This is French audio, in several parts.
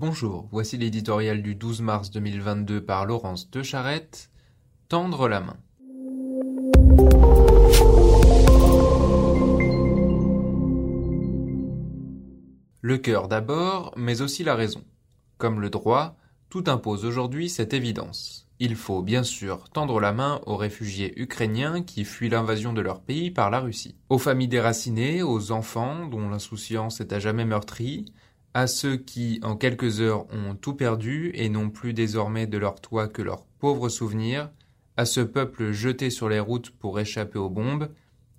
Bonjour, voici l'éditorial du 12 mars 2022 par Laurence Decharette. Tendre la main. Le cœur d'abord, mais aussi la raison. Comme le droit, tout impose aujourd'hui cette évidence. Il faut bien sûr tendre la main aux réfugiés ukrainiens qui fuient l'invasion de leur pays par la Russie, aux familles déracinées, aux enfants dont l'insouciance est à jamais meurtrie, à ceux qui, en quelques heures, ont tout perdu et n'ont plus désormais de leur toit que leurs pauvres souvenirs, à ce peuple jeté sur les routes pour échapper aux bombes,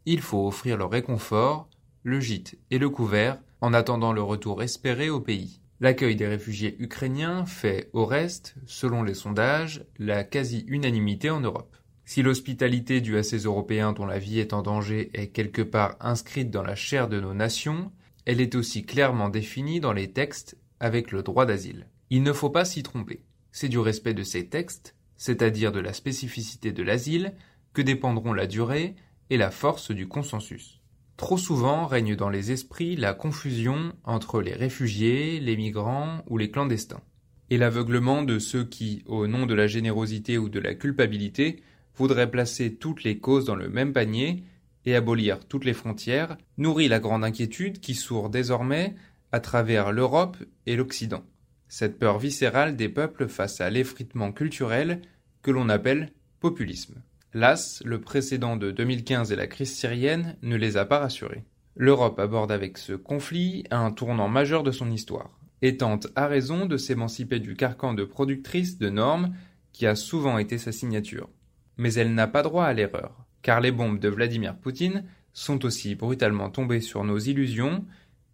il faut offrir le réconfort, le gîte et le couvert en attendant le retour espéré au pays. L'accueil des réfugiés ukrainiens fait, au reste, selon les sondages, la quasi-unanimité en Europe. Si l'hospitalité due à ces Européens dont la vie est en danger est quelque part inscrite dans la chair de nos nations, elle est aussi clairement définie dans les textes avec le droit d'asile. Il ne faut pas s'y tromper. C'est du respect de ces textes, c'est-à-dire de la spécificité de l'asile, que dépendront la durée et la force du consensus. Trop souvent règne dans les esprits la confusion entre les réfugiés, les migrants ou les clandestins, et l'aveuglement de ceux qui, au nom de la générosité ou de la culpabilité, voudraient placer toutes les causes dans le même panier et abolir toutes les frontières, nourrit la grande inquiétude qui sourd désormais à travers l'Europe et l'Occident. Cette peur viscérale des peuples face à l'effritement culturel que l'on appelle populisme. Las, le précédent de 2015 et la crise syrienne ne les a pas rassurés. L'Europe aborde avec ce conflit un tournant majeur de son histoire, et tente à raison de s'émanciper du carcan de productrice de normes qui a souvent été sa signature. Mais elle n'a pas droit à l'erreur car les bombes de Vladimir Poutine sont aussi brutalement tombées sur nos illusions,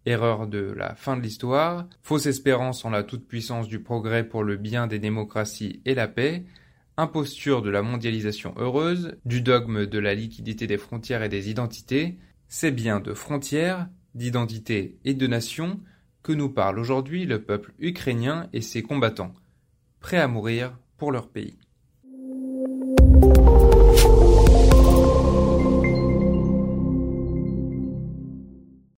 erreur de la fin de l'histoire, fausse espérance en la toute-puissance du progrès pour le bien des démocraties et la paix, imposture de la mondialisation heureuse, du dogme de la liquidité des frontières et des identités, c'est bien de frontières, d'identité et de nation que nous parle aujourd'hui le peuple ukrainien et ses combattants, prêts à mourir pour leur pays.